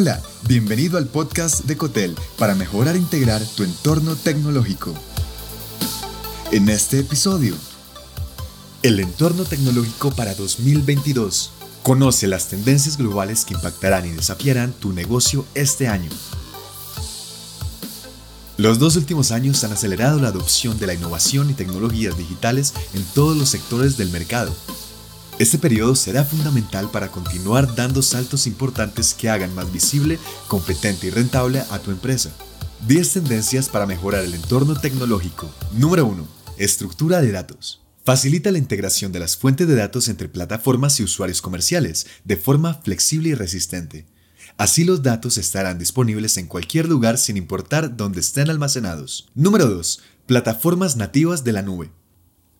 Hola, bienvenido al podcast de Cotel para mejorar e integrar tu entorno tecnológico. En este episodio, el entorno tecnológico para 2022. Conoce las tendencias globales que impactarán y desafiarán tu negocio este año. Los dos últimos años han acelerado la adopción de la innovación y tecnologías digitales en todos los sectores del mercado, este periodo será fundamental para continuar dando saltos importantes que hagan más visible, competente y rentable a tu empresa. 10 tendencias para mejorar el entorno tecnológico. Número 1. Estructura de datos. Facilita la integración de las fuentes de datos entre plataformas y usuarios comerciales de forma flexible y resistente. Así los datos estarán disponibles en cualquier lugar sin importar dónde estén almacenados. Número 2. Plataformas nativas de la nube.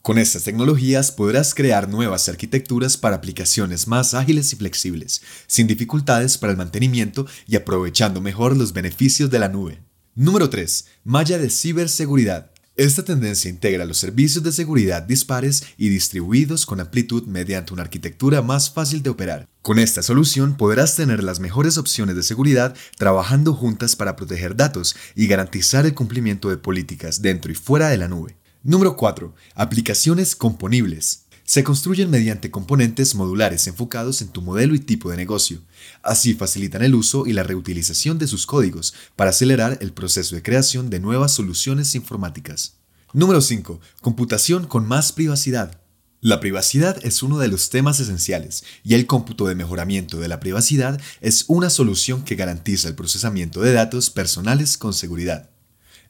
Con estas tecnologías podrás crear nuevas arquitecturas para aplicaciones más ágiles y flexibles, sin dificultades para el mantenimiento y aprovechando mejor los beneficios de la nube. Número 3. Malla de ciberseguridad. Esta tendencia integra los servicios de seguridad dispares y distribuidos con amplitud mediante una arquitectura más fácil de operar. Con esta solución podrás tener las mejores opciones de seguridad trabajando juntas para proteger datos y garantizar el cumplimiento de políticas dentro y fuera de la nube. Número 4. Aplicaciones componibles. Se construyen mediante componentes modulares enfocados en tu modelo y tipo de negocio. Así facilitan el uso y la reutilización de sus códigos para acelerar el proceso de creación de nuevas soluciones informáticas. Número 5. Computación con más privacidad. La privacidad es uno de los temas esenciales y el cómputo de mejoramiento de la privacidad es una solución que garantiza el procesamiento de datos personales con seguridad.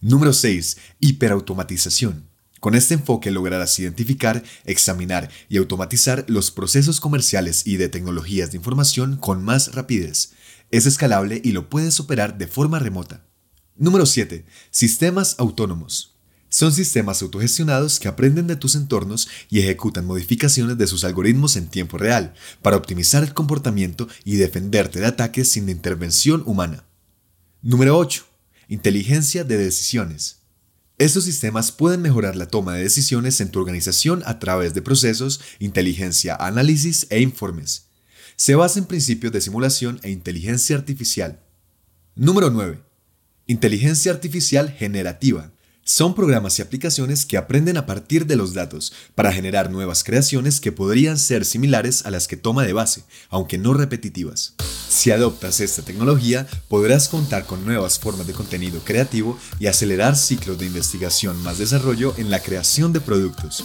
Número 6. Hiperautomatización. Con este enfoque lograrás identificar, examinar y automatizar los procesos comerciales y de tecnologías de información con más rapidez. Es escalable y lo puedes operar de forma remota. Número 7. Sistemas autónomos. Son sistemas autogestionados que aprenden de tus entornos y ejecutan modificaciones de sus algoritmos en tiempo real para optimizar el comportamiento y defenderte de ataques sin intervención humana. Número 8. Inteligencia de decisiones. Estos sistemas pueden mejorar la toma de decisiones en tu organización a través de procesos, inteligencia, análisis e informes. Se basa en principios de simulación e inteligencia artificial. Número 9. Inteligencia artificial generativa. Son programas y aplicaciones que aprenden a partir de los datos para generar nuevas creaciones que podrían ser similares a las que toma de base, aunque no repetitivas. Si adoptas esta tecnología, podrás contar con nuevas formas de contenido creativo y acelerar ciclos de investigación más desarrollo en la creación de productos.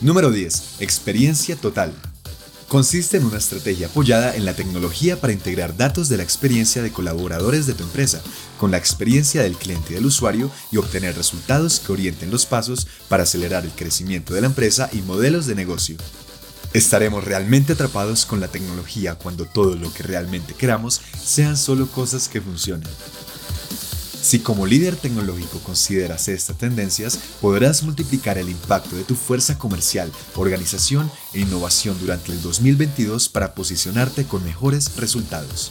Número 10. Experiencia total consiste en una estrategia apoyada en la tecnología para integrar datos de la experiencia de colaboradores de tu empresa con la experiencia del cliente y del usuario y obtener resultados que orienten los pasos para acelerar el crecimiento de la empresa y modelos de negocio. Estaremos realmente atrapados con la tecnología cuando todo lo que realmente queramos sean solo cosas que funcionen. Si como líder tecnológico consideras estas tendencias, podrás multiplicar el impacto de tu fuerza comercial, organización e innovación durante el 2022 para posicionarte con mejores resultados.